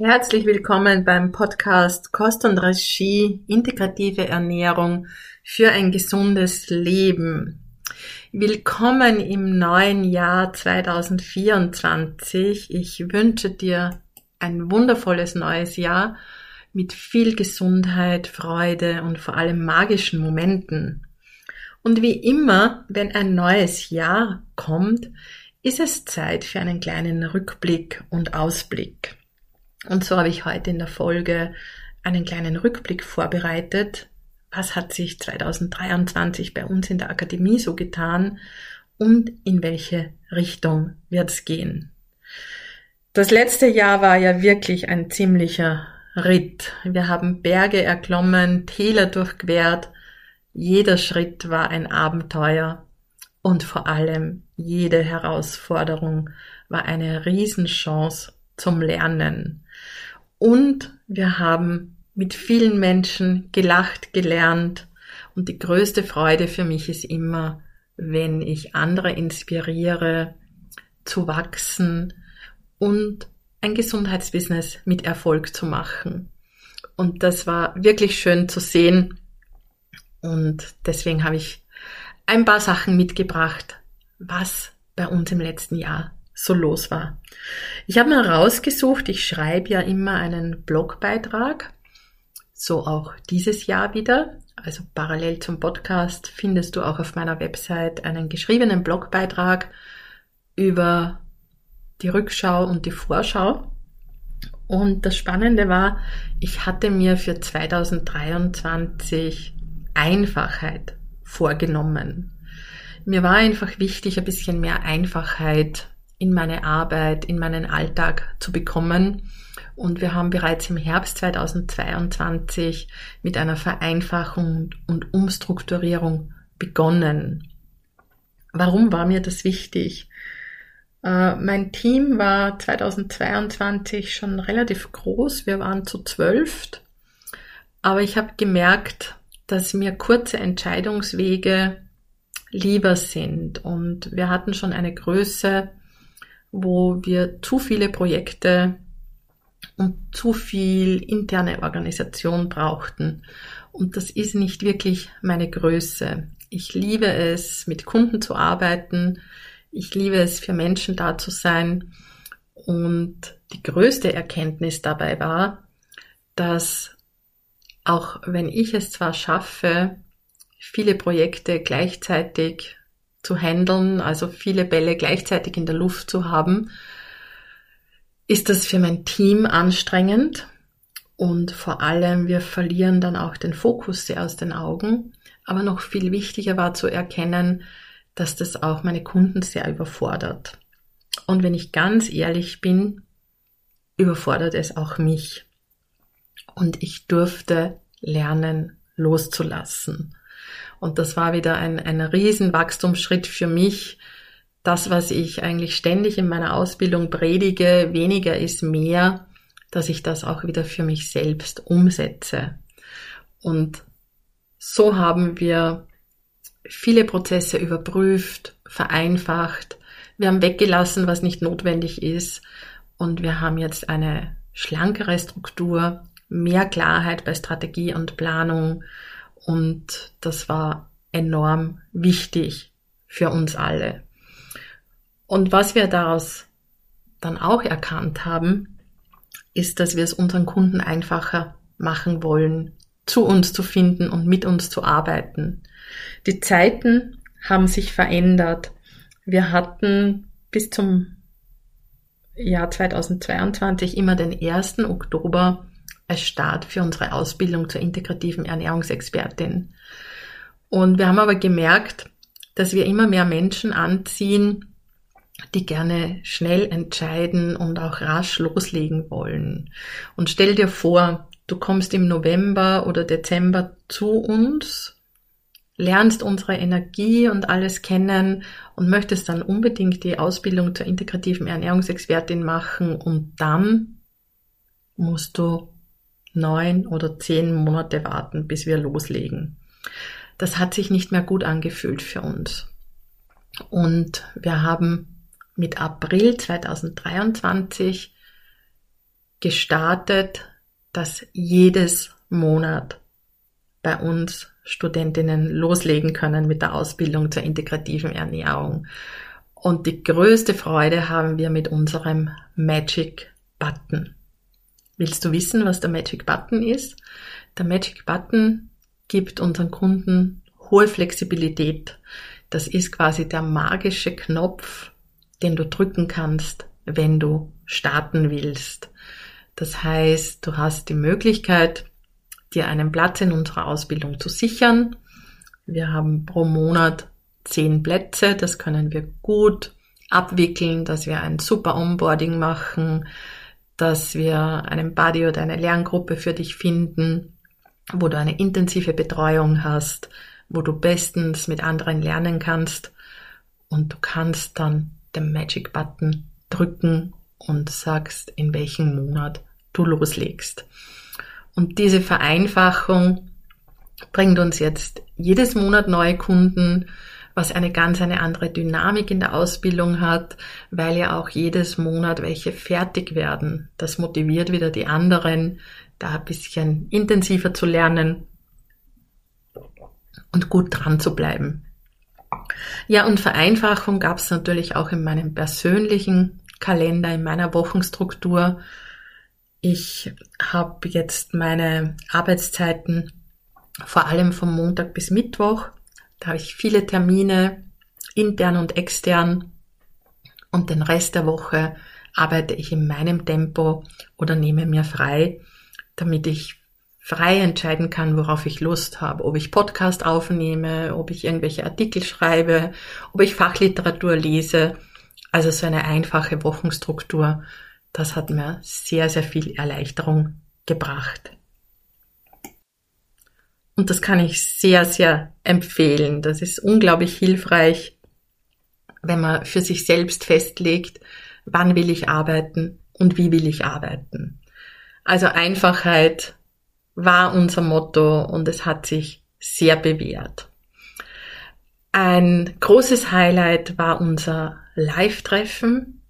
Herzlich willkommen beim Podcast Kost und Regie Integrative Ernährung für ein gesundes Leben. Willkommen im neuen Jahr 2024. Ich wünsche dir ein wundervolles neues Jahr mit viel Gesundheit, Freude und vor allem magischen Momenten. Und wie immer, wenn ein neues Jahr kommt, ist es Zeit für einen kleinen Rückblick und Ausblick. Und so habe ich heute in der Folge einen kleinen Rückblick vorbereitet. Was hat sich 2023 bei uns in der Akademie so getan und in welche Richtung wird es gehen? Das letzte Jahr war ja wirklich ein ziemlicher Ritt. Wir haben Berge erklommen, Täler durchquert. Jeder Schritt war ein Abenteuer und vor allem jede Herausforderung war eine Riesenchance zum Lernen. Und wir haben mit vielen Menschen gelacht, gelernt. Und die größte Freude für mich ist immer, wenn ich andere inspiriere, zu wachsen und ein Gesundheitsbusiness mit Erfolg zu machen. Und das war wirklich schön zu sehen. Und deswegen habe ich ein paar Sachen mitgebracht, was bei uns im letzten Jahr so los war. Ich habe mal rausgesucht, ich schreibe ja immer einen Blogbeitrag, so auch dieses Jahr wieder. Also parallel zum Podcast findest du auch auf meiner Website einen geschriebenen Blogbeitrag über die Rückschau und die Vorschau. Und das Spannende war, ich hatte mir für 2023 Einfachheit vorgenommen. Mir war einfach wichtig, ein bisschen mehr Einfachheit in meine Arbeit, in meinen Alltag zu bekommen. Und wir haben bereits im Herbst 2022 mit einer Vereinfachung und Umstrukturierung begonnen. Warum war mir das wichtig? Äh, mein Team war 2022 schon relativ groß. Wir waren zu zwölf. Aber ich habe gemerkt, dass mir kurze Entscheidungswege lieber sind. Und wir hatten schon eine Größe, wo wir zu viele Projekte und zu viel interne Organisation brauchten. Und das ist nicht wirklich meine Größe. Ich liebe es, mit Kunden zu arbeiten. Ich liebe es, für Menschen da zu sein. Und die größte Erkenntnis dabei war, dass auch wenn ich es zwar schaffe, viele Projekte gleichzeitig zu handeln, also viele Bälle gleichzeitig in der Luft zu haben, ist das für mein Team anstrengend und vor allem wir verlieren dann auch den Fokus sehr aus den Augen. Aber noch viel wichtiger war zu erkennen, dass das auch meine Kunden sehr überfordert. Und wenn ich ganz ehrlich bin, überfordert es auch mich. Und ich durfte lernen loszulassen. Und das war wieder ein, ein riesen Wachstumsschritt für mich. Das, was ich eigentlich ständig in meiner Ausbildung predige, weniger ist mehr, dass ich das auch wieder für mich selbst umsetze. Und so haben wir viele Prozesse überprüft, vereinfacht. Wir haben weggelassen, was nicht notwendig ist. Und wir haben jetzt eine schlankere Struktur, mehr Klarheit bei Strategie und Planung und das war enorm wichtig für uns alle. Und was wir daraus dann auch erkannt haben, ist, dass wir es unseren Kunden einfacher machen wollen, zu uns zu finden und mit uns zu arbeiten. Die Zeiten haben sich verändert. Wir hatten bis zum Jahr 2022 immer den 1. Oktober als Start für unsere Ausbildung zur integrativen Ernährungsexpertin. Und wir haben aber gemerkt, dass wir immer mehr Menschen anziehen, die gerne schnell entscheiden und auch rasch loslegen wollen. Und stell dir vor, du kommst im November oder Dezember zu uns, lernst unsere Energie und alles kennen und möchtest dann unbedingt die Ausbildung zur integrativen Ernährungsexpertin machen und dann musst du neun oder zehn Monate warten, bis wir loslegen. Das hat sich nicht mehr gut angefühlt für uns. Und wir haben mit April 2023 gestartet, dass jedes Monat bei uns Studentinnen loslegen können mit der Ausbildung zur integrativen Ernährung. Und die größte Freude haben wir mit unserem Magic Button. Willst du wissen, was der Magic Button ist? Der Magic Button gibt unseren Kunden hohe Flexibilität. Das ist quasi der magische Knopf, den du drücken kannst, wenn du starten willst. Das heißt, du hast die Möglichkeit, dir einen Platz in unserer Ausbildung zu sichern. Wir haben pro Monat zehn Plätze, das können wir gut abwickeln, dass wir ein super Onboarding machen, dass wir einen Buddy oder eine Lerngruppe für dich finden, wo du eine intensive Betreuung hast, wo du bestens mit anderen lernen kannst und du kannst dann den Magic Button drücken und sagst, in welchem Monat du loslegst. Und diese Vereinfachung bringt uns jetzt jedes Monat neue Kunden, was eine ganz eine andere Dynamik in der Ausbildung hat, weil ja auch jedes Monat welche fertig werden. Das motiviert wieder die anderen, da ein bisschen intensiver zu lernen und gut dran zu bleiben. Ja, und Vereinfachung gab es natürlich auch in meinem persönlichen Kalender, in meiner Wochenstruktur. Ich habe jetzt meine Arbeitszeiten vor allem vom Montag bis Mittwoch. Da habe ich viele Termine, intern und extern. Und den Rest der Woche arbeite ich in meinem Tempo oder nehme mir frei, damit ich frei entscheiden kann, worauf ich Lust habe. Ob ich Podcast aufnehme, ob ich irgendwelche Artikel schreibe, ob ich Fachliteratur lese. Also so eine einfache Wochenstruktur das hat mir sehr, sehr viel Erleichterung gebracht. Und das kann ich sehr, sehr empfehlen. Das ist unglaublich hilfreich, wenn man für sich selbst festlegt, wann will ich arbeiten und wie will ich arbeiten. Also Einfachheit war unser Motto und es hat sich sehr bewährt. Ein großes Highlight war unser Live-Treffen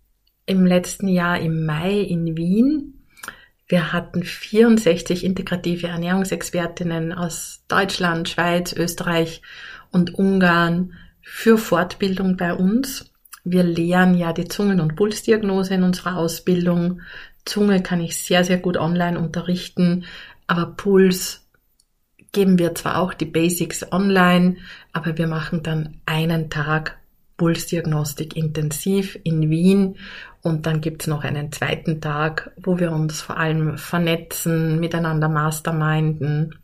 im letzten Jahr im Mai in Wien. Wir hatten 64 integrative Ernährungsexpertinnen aus Deutschland, Schweiz, Österreich und Ungarn für Fortbildung bei uns. Wir lehren ja die Zungen- und Pulsdiagnose in unserer Ausbildung. Zunge kann ich sehr, sehr gut online unterrichten, aber Puls geben wir zwar auch die Basics online, aber wir machen dann einen Tag Pulsdiagnostik intensiv in Wien und dann gibt's noch einen zweiten Tag, wo wir uns vor allem vernetzen, miteinander masterminden.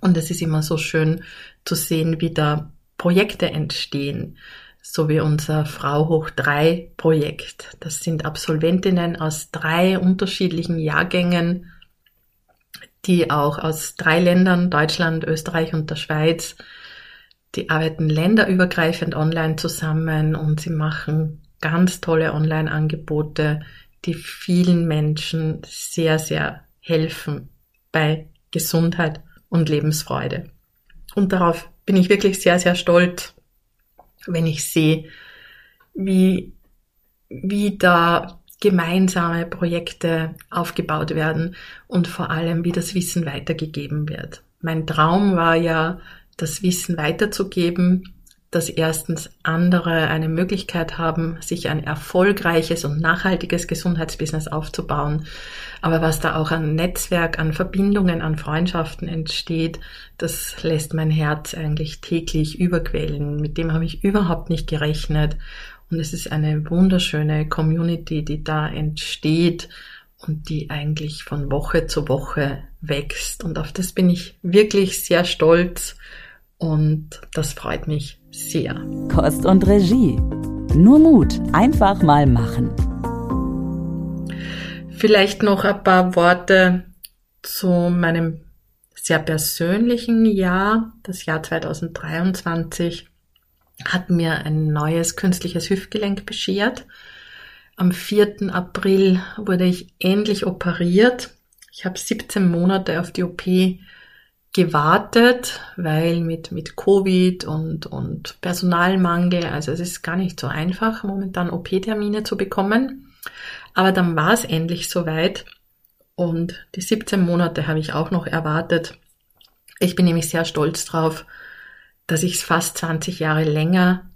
Und es ist immer so schön zu sehen, wie da Projekte entstehen. So wie unser Frau hoch drei Projekt. Das sind Absolventinnen aus drei unterschiedlichen Jahrgängen, die auch aus drei Ländern, Deutschland, Österreich und der Schweiz, die arbeiten länderübergreifend online zusammen und sie machen ganz tolle Online-Angebote, die vielen Menschen sehr, sehr helfen bei Gesundheit und Lebensfreude. Und darauf bin ich wirklich sehr, sehr stolz, wenn ich sehe, wie, wie da gemeinsame Projekte aufgebaut werden und vor allem, wie das Wissen weitergegeben wird. Mein Traum war ja, das Wissen weiterzugeben, dass erstens andere eine Möglichkeit haben, sich ein erfolgreiches und nachhaltiges Gesundheitsbusiness aufzubauen. Aber was da auch an Netzwerk, an Verbindungen, an Freundschaften entsteht, das lässt mein Herz eigentlich täglich überquellen. Mit dem habe ich überhaupt nicht gerechnet. Und es ist eine wunderschöne Community, die da entsteht und die eigentlich von Woche zu Woche wächst. Und auf das bin ich wirklich sehr stolz und das freut mich sehr. Kost und Regie. Nur Mut, einfach mal machen. Vielleicht noch ein paar Worte zu meinem sehr persönlichen Jahr, das Jahr 2023, hat mir ein neues künstliches Hüftgelenk beschert. Am 4. April wurde ich endlich operiert. Ich habe 17 Monate auf die OP gewartet, weil mit, mit Covid und, und Personalmangel, also es ist gar nicht so einfach, momentan OP-Termine zu bekommen. Aber dann war es endlich soweit und die 17 Monate habe ich auch noch erwartet. Ich bin nämlich sehr stolz drauf, dass ich es fast 20 Jahre länger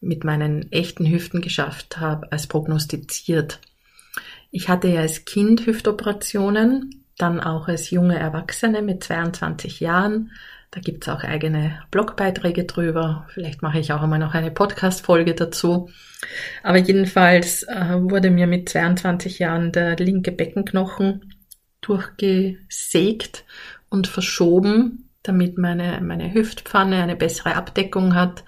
mit meinen echten Hüften geschafft habe als prognostiziert. Ich hatte ja als Kind Hüftoperationen, dann auch als junge Erwachsene mit 22 Jahren. Da gibt's auch eigene Blogbeiträge drüber. Vielleicht mache ich auch einmal noch eine Podcast-Folge dazu. Aber jedenfalls äh, wurde mir mit 22 Jahren der linke Beckenknochen durchgesägt und verschoben, damit meine, meine Hüftpfanne eine bessere Abdeckung hat.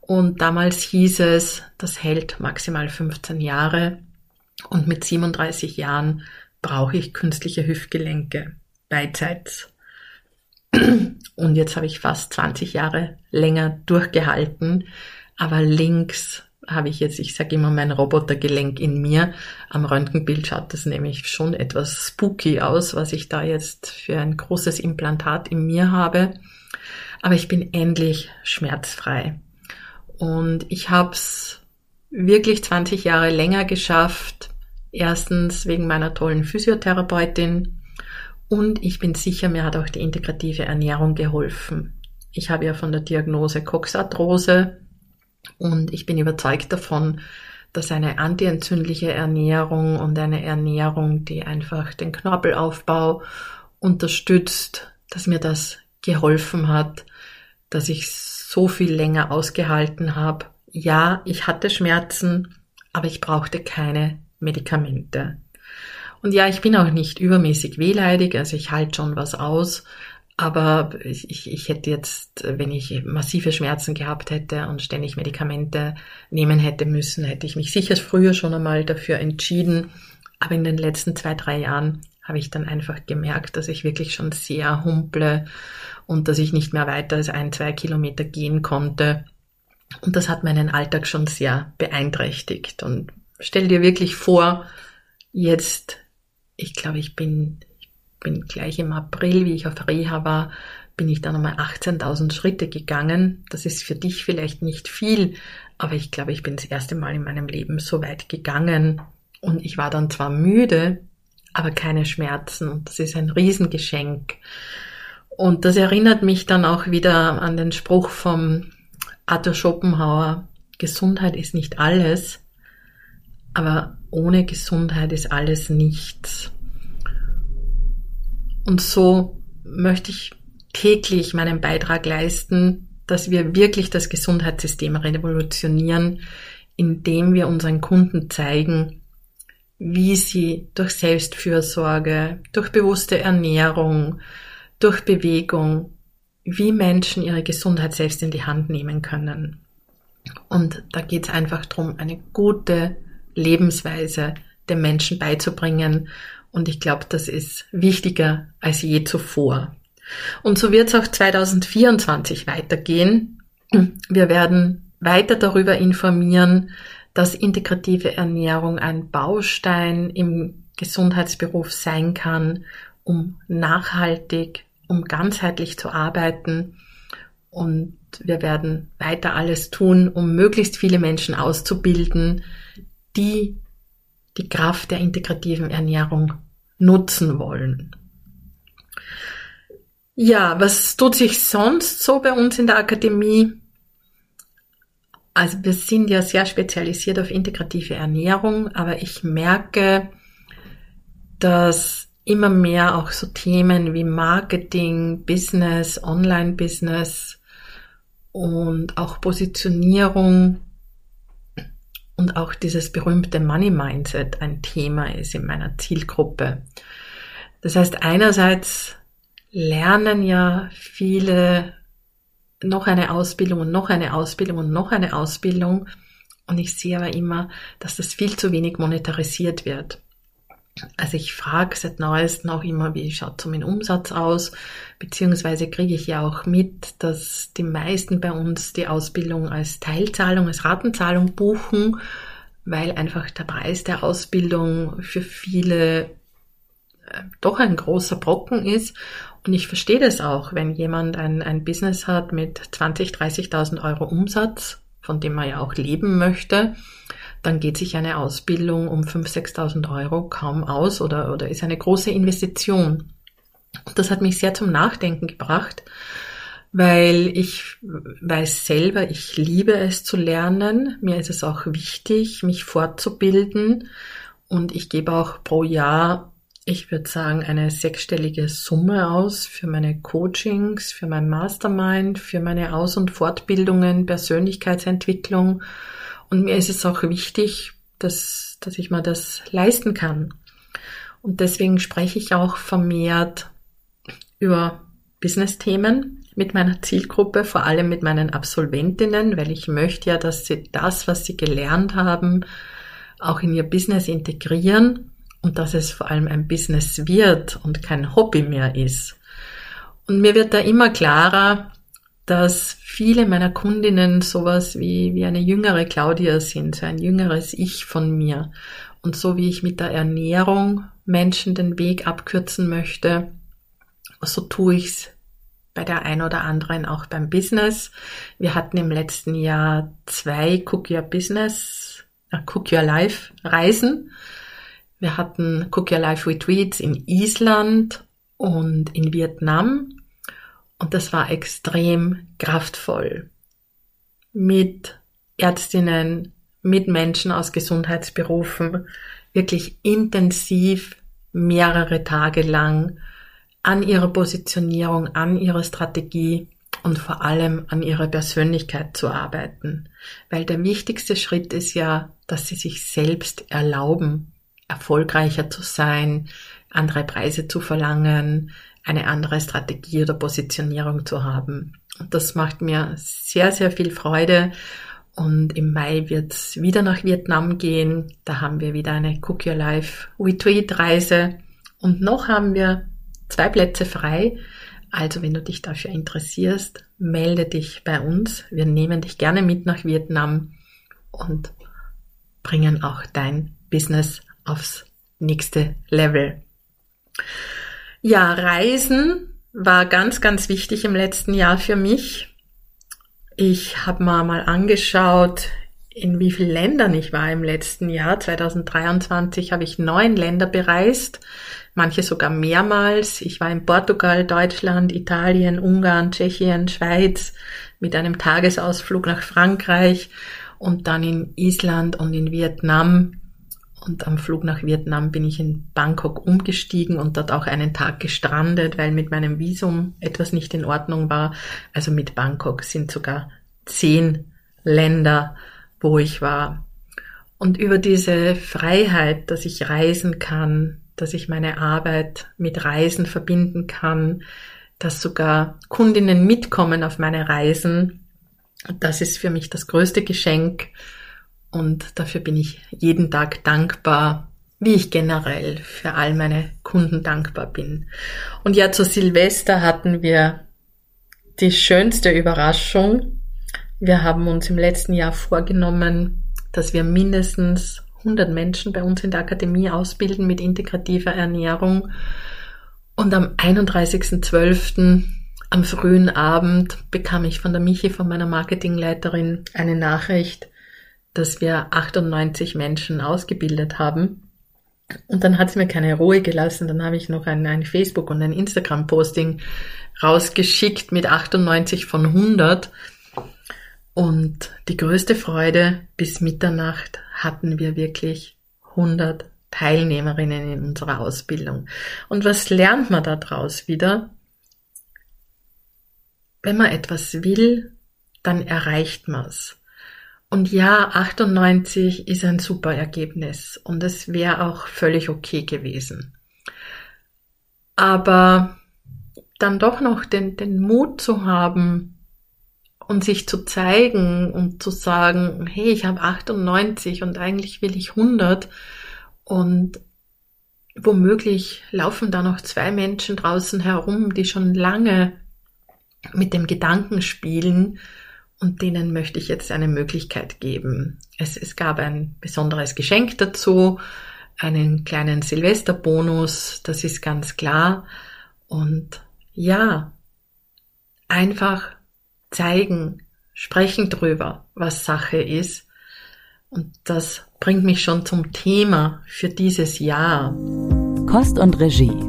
Und damals hieß es, das hält maximal 15 Jahre. Und mit 37 Jahren brauche ich künstliche Hüftgelenke beidseits. Und jetzt habe ich fast 20 Jahre länger durchgehalten, aber links habe ich jetzt, ich sage immer, mein Robotergelenk in mir. Am Röntgenbild schaut das nämlich schon etwas spooky aus, was ich da jetzt für ein großes Implantat in mir habe. Aber ich bin endlich schmerzfrei. Und ich habe es wirklich 20 Jahre länger geschafft. Erstens wegen meiner tollen Physiotherapeutin. Und ich bin sicher, mir hat auch die integrative Ernährung geholfen. Ich habe ja von der Diagnose Coxarthrose und ich bin überzeugt davon, dass eine antientzündliche Ernährung und eine Ernährung, die einfach den Knorpelaufbau unterstützt, dass mir das geholfen hat, dass ich so viel länger ausgehalten habe. Ja, ich hatte Schmerzen, aber ich brauchte keine Medikamente. Und ja, ich bin auch nicht übermäßig wehleidig, also ich halte schon was aus, aber ich, ich, ich hätte jetzt, wenn ich massive Schmerzen gehabt hätte und ständig Medikamente nehmen hätte müssen, hätte ich mich sicher früher schon einmal dafür entschieden. Aber in den letzten zwei, drei Jahren habe ich dann einfach gemerkt, dass ich wirklich schon sehr humple und dass ich nicht mehr weiter als ein, zwei Kilometer gehen konnte. Und das hat meinen Alltag schon sehr beeinträchtigt. Und stell dir wirklich vor, jetzt, ich glaube, ich bin bin gleich im April, wie ich auf Reha war, bin ich dann einmal 18.000 Schritte gegangen. Das ist für dich vielleicht nicht viel, aber ich glaube, ich bin das erste Mal in meinem Leben so weit gegangen und ich war dann zwar müde, aber keine Schmerzen und das ist ein Riesengeschenk. Und das erinnert mich dann auch wieder an den Spruch vom Arthur Schopenhauer, Gesundheit ist nicht alles, aber ohne Gesundheit ist alles nichts. Und so möchte ich täglich meinen Beitrag leisten, dass wir wirklich das Gesundheitssystem revolutionieren, indem wir unseren Kunden zeigen, wie sie durch Selbstfürsorge, durch bewusste Ernährung, durch Bewegung, wie Menschen ihre Gesundheit selbst in die Hand nehmen können. Und da geht es einfach darum, eine gute Lebensweise den Menschen beizubringen und ich glaube, das ist wichtiger als je zuvor. Und so wird es auch 2024 weitergehen. Wir werden weiter darüber informieren, dass integrative Ernährung ein Baustein im Gesundheitsberuf sein kann, um nachhaltig, um ganzheitlich zu arbeiten. Und wir werden weiter alles tun, um möglichst viele Menschen auszubilden, die die Kraft der integrativen Ernährung nutzen wollen. Ja, was tut sich sonst so bei uns in der Akademie? Also wir sind ja sehr spezialisiert auf integrative Ernährung, aber ich merke, dass immer mehr auch so Themen wie Marketing, Business, Online-Business und auch Positionierung und auch dieses berühmte Money Mindset ein Thema ist in meiner Zielgruppe. Das heißt, einerseits lernen ja viele noch eine Ausbildung und noch eine Ausbildung und noch eine Ausbildung. Und ich sehe aber immer, dass das viel zu wenig monetarisiert wird. Also ich frage seit neuestem auch immer, wie schaut so mein Umsatz aus, beziehungsweise kriege ich ja auch mit, dass die meisten bei uns die Ausbildung als Teilzahlung, als Ratenzahlung buchen, weil einfach der Preis der Ausbildung für viele äh, doch ein großer Brocken ist. Und ich verstehe das auch, wenn jemand ein, ein Business hat mit 20, 30.000 Euro Umsatz, von dem man ja auch leben möchte, dann geht sich eine Ausbildung um 5.000, 6.000 Euro kaum aus oder, oder ist eine große Investition. Das hat mich sehr zum Nachdenken gebracht, weil ich weiß selber, ich liebe es zu lernen. Mir ist es auch wichtig, mich fortzubilden. Und ich gebe auch pro Jahr, ich würde sagen, eine sechsstellige Summe aus für meine Coachings, für mein Mastermind, für meine Aus- und Fortbildungen, Persönlichkeitsentwicklung und mir ist es auch wichtig, dass, dass ich mir das leisten kann. Und deswegen spreche ich auch vermehrt über Business-Themen mit meiner Zielgruppe, vor allem mit meinen Absolventinnen, weil ich möchte ja, dass sie das, was sie gelernt haben, auch in ihr Business integrieren und dass es vor allem ein Business wird und kein Hobby mehr ist. Und mir wird da immer klarer, dass viele meiner Kundinnen sowas wie, wie eine jüngere Claudia sind, so ein jüngeres Ich von mir. Und so wie ich mit der Ernährung Menschen den Weg abkürzen möchte, so tue ich's bei der ein oder anderen auch beim Business. Wir hatten im letzten Jahr zwei Cook Your Business, äh, Cook Your Life Reisen. Wir hatten Cook Your Life Retreats in Island und in Vietnam und das war extrem kraftvoll. Mit Ärztinnen, mit Menschen aus Gesundheitsberufen, wirklich intensiv mehrere Tage lang an ihrer Positionierung, an ihrer Strategie und vor allem an ihrer Persönlichkeit zu arbeiten. Weil der wichtigste Schritt ist ja, dass sie sich selbst erlauben, erfolgreicher zu sein, andere Preise zu verlangen, eine andere Strategie oder Positionierung zu haben. Und das macht mir sehr, sehr viel Freude. Und im Mai wird's wieder nach Vietnam gehen. Da haben wir wieder eine Cook Your Life Retreat Reise. Und noch haben wir zwei Plätze frei. Also wenn du dich dafür interessierst, melde dich bei uns. Wir nehmen dich gerne mit nach Vietnam und bringen auch dein Business aufs nächste Level. Ja, Reisen war ganz, ganz wichtig im letzten Jahr für mich. Ich habe mal mal angeschaut, in wie vielen Ländern ich war im letzten Jahr. 2023 habe ich neun Länder bereist, manche sogar mehrmals. Ich war in Portugal, Deutschland, Italien, Ungarn, Tschechien, Schweiz mit einem Tagesausflug nach Frankreich und dann in Island und in Vietnam und am Flug nach Vietnam bin ich in Bangkok umgestiegen und dort auch einen Tag gestrandet, weil mit meinem Visum etwas nicht in Ordnung war. Also mit Bangkok sind sogar zehn Länder, wo ich war. Und über diese Freiheit, dass ich reisen kann, dass ich meine Arbeit mit Reisen verbinden kann, dass sogar Kundinnen mitkommen auf meine Reisen, das ist für mich das größte Geschenk und dafür bin ich jeden Tag dankbar, wie ich generell für all meine Kunden dankbar bin. Und ja, zu Silvester hatten wir die schönste Überraschung. Wir haben uns im letzten Jahr vorgenommen, dass wir mindestens 100 Menschen bei uns in der Akademie ausbilden mit integrativer Ernährung. Und am 31.12. am frühen Abend bekam ich von der Michi, von meiner Marketingleiterin, eine Nachricht, dass wir 98 Menschen ausgebildet haben. Und dann hat es mir keine Ruhe gelassen. Dann habe ich noch ein, ein Facebook- und ein Instagram-Posting rausgeschickt mit 98 von 100. Und die größte Freude bis Mitternacht hatten wir wirklich 100 Teilnehmerinnen in unserer Ausbildung. Und was lernt man daraus wieder? Wenn man etwas will, dann erreicht man es. Und ja, 98 ist ein super Ergebnis und es wäre auch völlig okay gewesen. Aber dann doch noch den, den Mut zu haben und sich zu zeigen und zu sagen, hey, ich habe 98 und eigentlich will ich 100 und womöglich laufen da noch zwei Menschen draußen herum, die schon lange mit dem Gedanken spielen und denen möchte ich jetzt eine Möglichkeit geben. Es, es gab ein besonderes Geschenk dazu, einen kleinen Silvesterbonus, das ist ganz klar. Und ja, einfach zeigen, sprechen drüber, was Sache ist. Und das bringt mich schon zum Thema für dieses Jahr. Kost und Regie.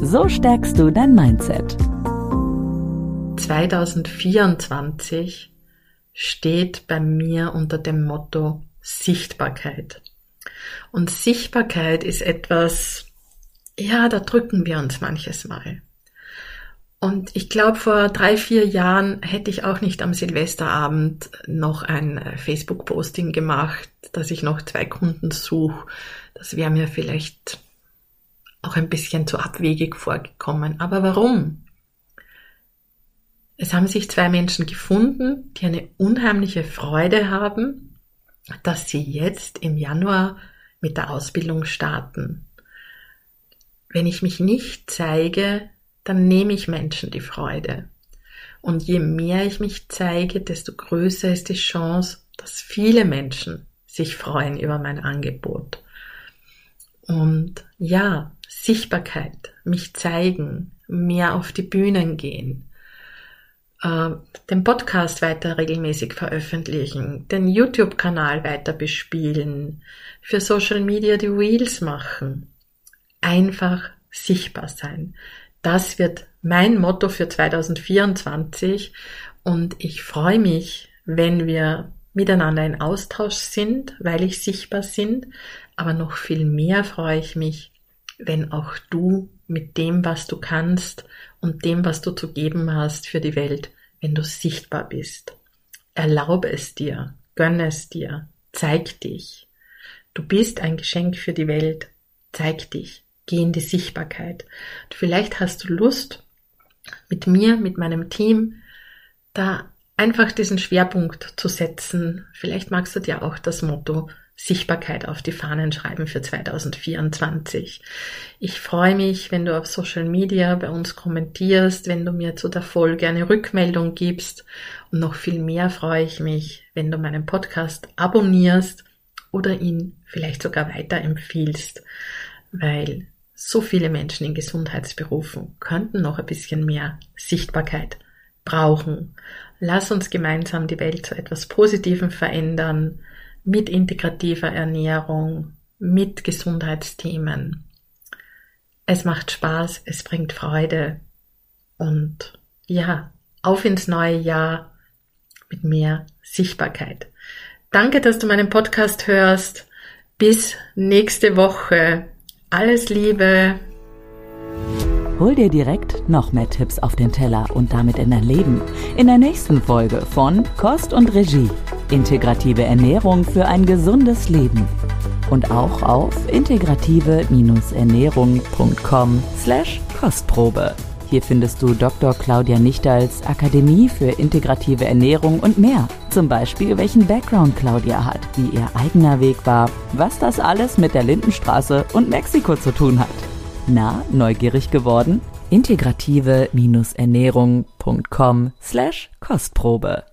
So stärkst du dein Mindset. 2024 steht bei mir unter dem Motto Sichtbarkeit. Und Sichtbarkeit ist etwas, ja, da drücken wir uns manches Mal. Und ich glaube, vor drei, vier Jahren hätte ich auch nicht am Silvesterabend noch ein äh, Facebook-Posting gemacht, dass ich noch zwei Kunden suche. Das wäre mir vielleicht auch ein bisschen zu abwegig vorgekommen. Aber warum? Es haben sich zwei Menschen gefunden, die eine unheimliche Freude haben, dass sie jetzt im Januar mit der Ausbildung starten. Wenn ich mich nicht zeige, dann nehme ich Menschen die Freude. Und je mehr ich mich zeige, desto größer ist die Chance, dass viele Menschen sich freuen über mein Angebot. Und ja, Sichtbarkeit, mich zeigen, mehr auf die Bühnen gehen, äh, den Podcast weiter regelmäßig veröffentlichen, den YouTube-Kanal weiter bespielen, für Social Media die Reels machen. Einfach sichtbar sein. Das wird mein Motto für 2024 und ich freue mich, wenn wir miteinander in Austausch sind, weil ich sichtbar sind, aber noch viel mehr freue ich mich, wenn auch du mit dem, was du kannst und dem, was du zu geben hast für die Welt, wenn du sichtbar bist. Erlaube es dir, gönne es dir, zeig dich. Du bist ein Geschenk für die Welt, zeig dich, geh in die Sichtbarkeit. Und vielleicht hast du Lust, mit mir, mit meinem Team, da einfach diesen Schwerpunkt zu setzen. Vielleicht magst du dir auch das Motto Sichtbarkeit auf die Fahnen schreiben für 2024. Ich freue mich, wenn du auf Social Media bei uns kommentierst, wenn du mir zu der Folge eine Rückmeldung gibst und noch viel mehr freue ich mich, wenn du meinen Podcast abonnierst oder ihn vielleicht sogar weiterempfiehlst, weil so viele Menschen in Gesundheitsberufen könnten noch ein bisschen mehr Sichtbarkeit brauchen. Lass uns gemeinsam die Welt zu etwas Positivem verändern mit integrativer Ernährung, mit Gesundheitsthemen. Es macht Spaß, es bringt Freude und ja, auf ins neue Jahr mit mehr Sichtbarkeit. Danke, dass du meinen Podcast hörst. Bis nächste Woche. Alles Liebe. Hol dir direkt noch mehr Tipps auf den Teller und damit in dein Leben. In der nächsten Folge von Kost und Regie. Integrative Ernährung für ein gesundes Leben. Und auch auf integrative-ernährung.com slash Kostprobe. Hier findest du Dr. Claudia Nichtals Akademie für integrative Ernährung und mehr. Zum Beispiel, welchen Background Claudia hat, wie ihr eigener Weg war, was das alles mit der Lindenstraße und Mexiko zu tun hat. Na, neugierig geworden? integrative-ernährung.com slash Kostprobe